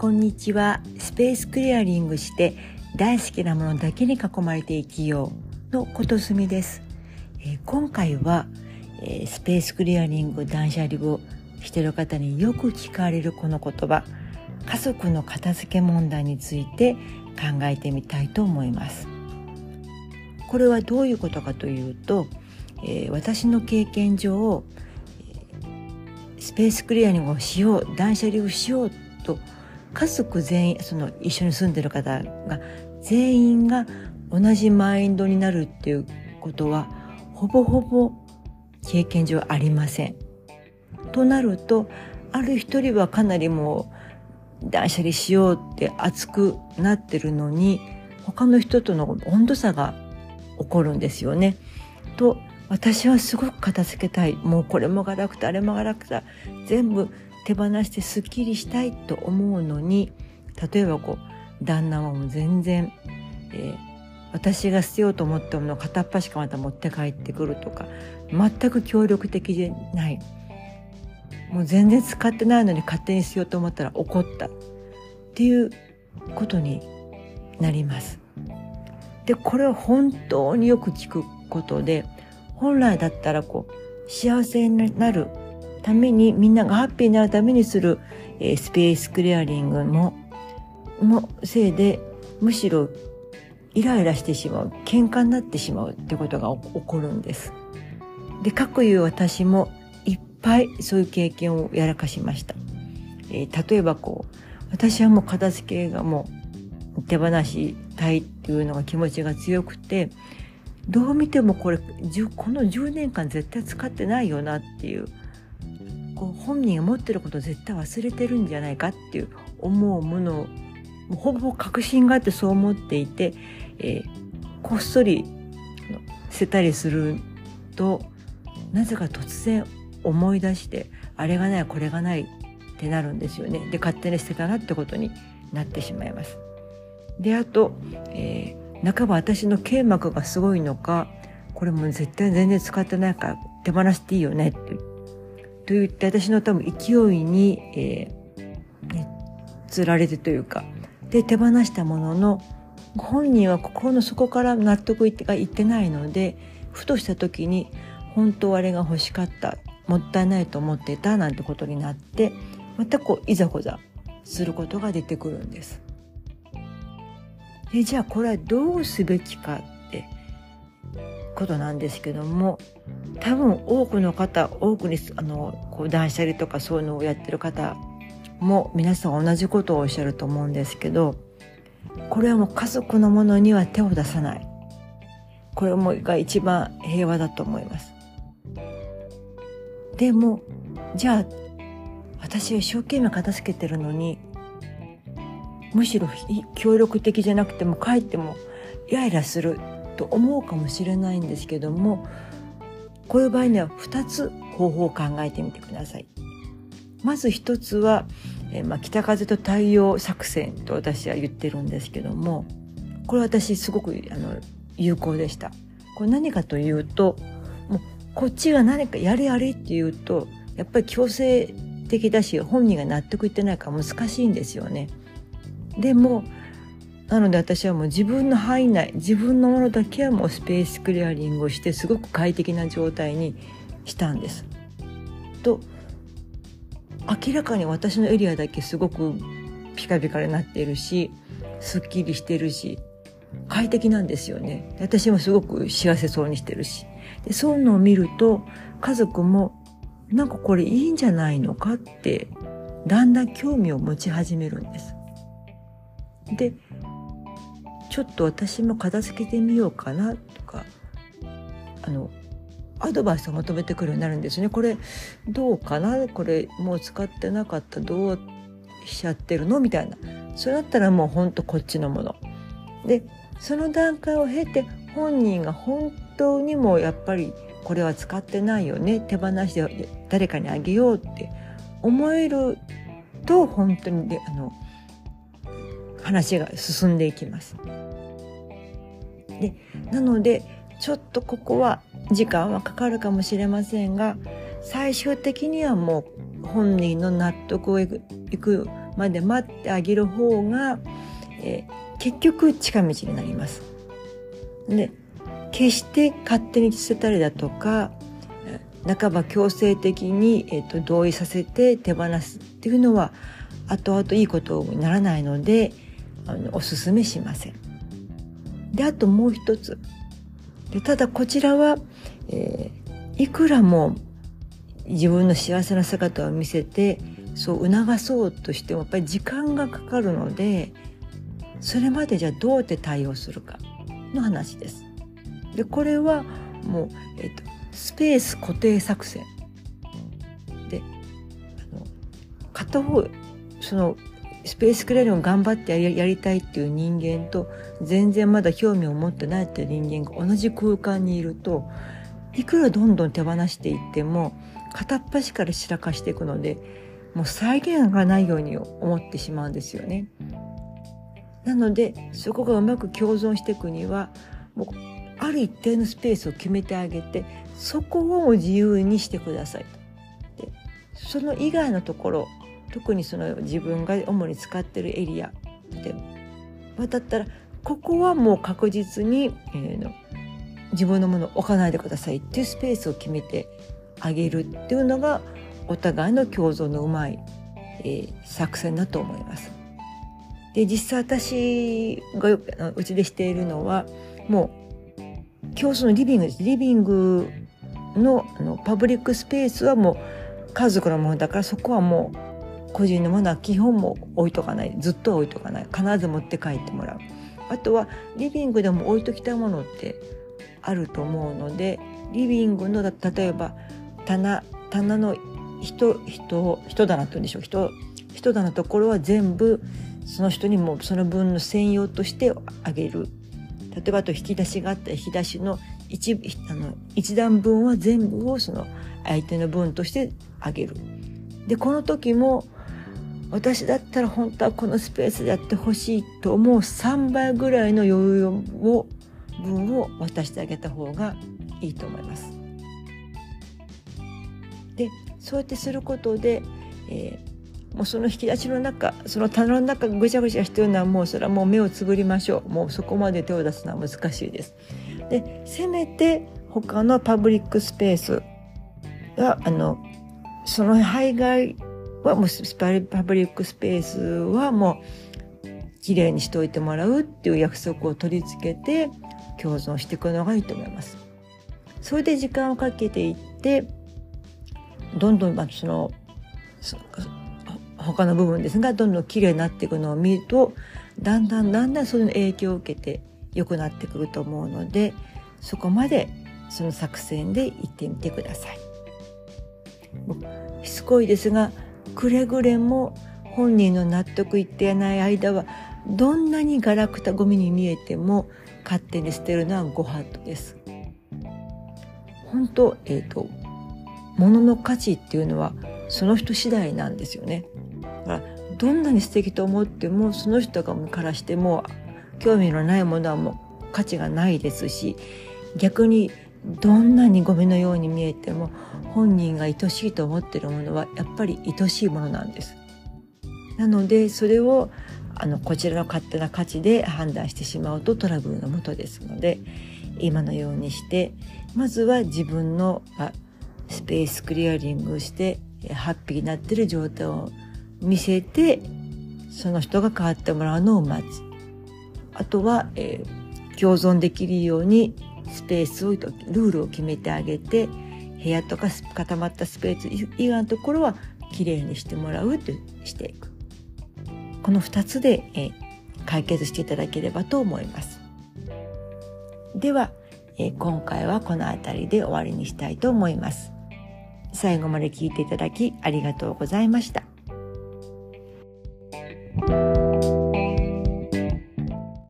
こんにちは。スペースクリアリングして大好きなものだけに囲まれて生きようのことすみです、えー、今回は、えー、スペースクリアリング断捨離をしている方によく聞かれるこの言葉。家族の片付け問題について考えてみたいと思います。これはどういうことかというと、えー、私の経験上スペースクリアリングをしよう断捨離をしようと家族全員その一緒に住んでる方が全員が同じマインドになるっていうことはほぼほぼ経験上ありません。となるとある一人はかなりもう断捨離しようって熱くなってるのに他の人との温度差が起こるんですよね。と私はすごく片付けたいもうこれもガラクタあれもガラクタ全部手放してすっきりしたいと思うのに例えばこう旦那はもう全然、えー、私が捨てようと思ったものを片っ端からまた持って帰ってくるとか全く協力的じゃないもう全然使ってないのに勝手に捨てようと思ったら怒ったっていうことになります。でこれは本当によく聞くことで本来だったらこう幸せになるためにみんながハッピーになるためにする、えー、スペースクリアリングものせいでむしろイライラしてしまう喧嘩になってしまうってことが起こるんです。でかくいう私もいっぱいそういう経験をやらかしました。えー、例えばこう私はもう片付けがもう手放したいっていうのが気持ちが強くてどう見てもこれこの10年間絶対使ってないよなっていうこう本人が持ってることを絶対忘れてるんじゃないかっていう思うものをほぼ確信があってそう思っていて、えー、こっそり捨てたりするとなぜか突然思い出してあれがないこれがないってなるんですよねで勝手に捨てたなってことになってしまいます。であと、えー、半ば私の腱膜がすごいのかこれも絶対全然使ってないから手放していいよねってと言って私の多分勢いに、えーね、つられてというかで手放したものの本人は心の底から納得いってがいってないのでふとした時に本当あれが欲しかったもったいないと思ってたなんてことになってまたこういざこざすることが出てくるんです。でじゃあこれはどうすべきかってことなんですけども多分多くの方多くにあのこう断捨離とかそういうのをやってる方も皆さん同じことをおっしゃると思うんですけどこれはもう家族のものには手を出さない。これもが一番平和だと思います。でもじゃあ私は一生懸命片付けてるのにむしろ協力的じゃなくても帰ってもイライラすると思うかもしれないんですけどもこういう場合には2つ方法を考えてみてください。まず1つは、え、まあ、北風と太陽作戦と私は言ってるんですけどもこれ私すごくあの有効でした。これ何かというともうこっちが何かやれやれっていうとやっぱり強制的だし本人が納得いってないから難しいんですよね。でもなので私はもう自分の範囲内自分のものだけはもうスペースクリアリングをしてすごく快適な状態にしたんです。と明らかに私のエリアだけすごくピカピカになっているしすっきりしてるし快適なんですよね私もすごく幸せそうにしてるしでそういうのを見ると家族もなんかこれいいんじゃないのかってだんだん興味を持ち始めるんです。でちょっと私も片付けてみようかなとかあのアドバイスを求めてくるようになるんですね。これどうかな？これもう使ってなかったどうしちゃってるの？みたいな。それだったらもうほんとこっちのもの。でその段階を経て本人が本当にもやっぱりこれは使ってないよね手放して誰かにあげようって思えると本当にあの話が進んでいきます。でなのでちょっとここは時間はかかるかもしれませんが最終的にはもう本人の納得をいくまで待ってあげる方が、えー、結局近道になります。で決して勝手に捨てたりだとか半ば強制的に、えーと、同意させて手放すっていうのは後々いいことにならないのであのおすすめしません。であともう一つでただこちらは、えー、いくらも自分の幸せな姿を見せてそう促そうとしてもやっぱり時間がかかるのでそれまでじゃあどうやって対応するかの話です。でこれはもう、えーと、スペース固定作戦であの片方そのスペースクレーリン頑張ってやりたいっていう人間と全然まだ興味を持ってないっていう人間が同じ空間にいるといくらどんどん手放していっても片っ端から散らかしていくのでもう再現がないように思ってしまうんですよね。なのでそこがうまく共存していくにはもうある一定のスペースを決めてあげてそこを自由にしてくださいと。でその以外のところ特にその自分が主に使ってるエリアでだったらここはもう確実に、えー、の自分のものを置かないでくださいっていうスペースを決めてあげるっていうのがお互いの共存のうまい、えー、作戦だと思います。で実際私がうちでしているのはもう共存のリビングですリビングのあのパブリックスペースはもう家族のものだからそこはもう個人のものは基本も置いとかない。ずっと置いとかない。必ず持って帰ってもらう。あとはリビングでも置いときたいものってあると思うのでリビングの例えば棚棚の人人人棚って言うんでしょう。人人棚のところは全部その人にもその分の専用としてあげる。例えばあと引き出しがあった引き出しの一あの一段分は全部をその相手の分としてあげる。でこの時も私だったら本当はこのスペースでやってほしいと思う3倍ぐらいの余裕を分を渡してあげた方がいいと思います。でそうやってすることで、えー、もうその引き出しの中その棚の中ぐちゃぐちゃしてるのはもうそれはもう目をつぶりましょうもうそこまで手を出すのは難しいです。でせめて他のパブリックスペースがあのその排外はもうパブリックスペースはもうきれいにしておいてもらうっていう約束を取り付けて共存していくのがいいと思います。それで時間をかけていってどんどんまあその他の部分ですがどんどん綺麗になっていくのを見るとだんだんだんだんその影響を受けて良くなってくると思うのでそこまでその作戦で行ってみてください。しつこいですがくれぐれも本人の納得いっていない間はどんなにガラクタゴミに見えても勝手に捨てるのはご法度です。本当えっ、ー、と物の価値っていうのはその人次第なんですよね。だからどんなに素敵と思ってもその人からしても興味のないものはもう価値がないですし逆にどんなにゴミのように見えても本人が愛しいと思ってるものはやっぱり愛しいものなんです。なのでそれをあのこちらの勝手な価値で判断してしまうとトラブルのもとですので今のようにしてまずは自分のスペースクリアリングしてハッピーになってる状態を見せてその人が変わってもらうのを待つあとは、えー、共存できるようにスペースをルールを決めてあげて部屋とか固まったスペース以外のところはきれいにしてもらうとしていく。この2つで、え、解決していただければと思います。では、え、今回はこの辺りで終わりにしたいと思います。最後まで聞いていただきありがとうございました。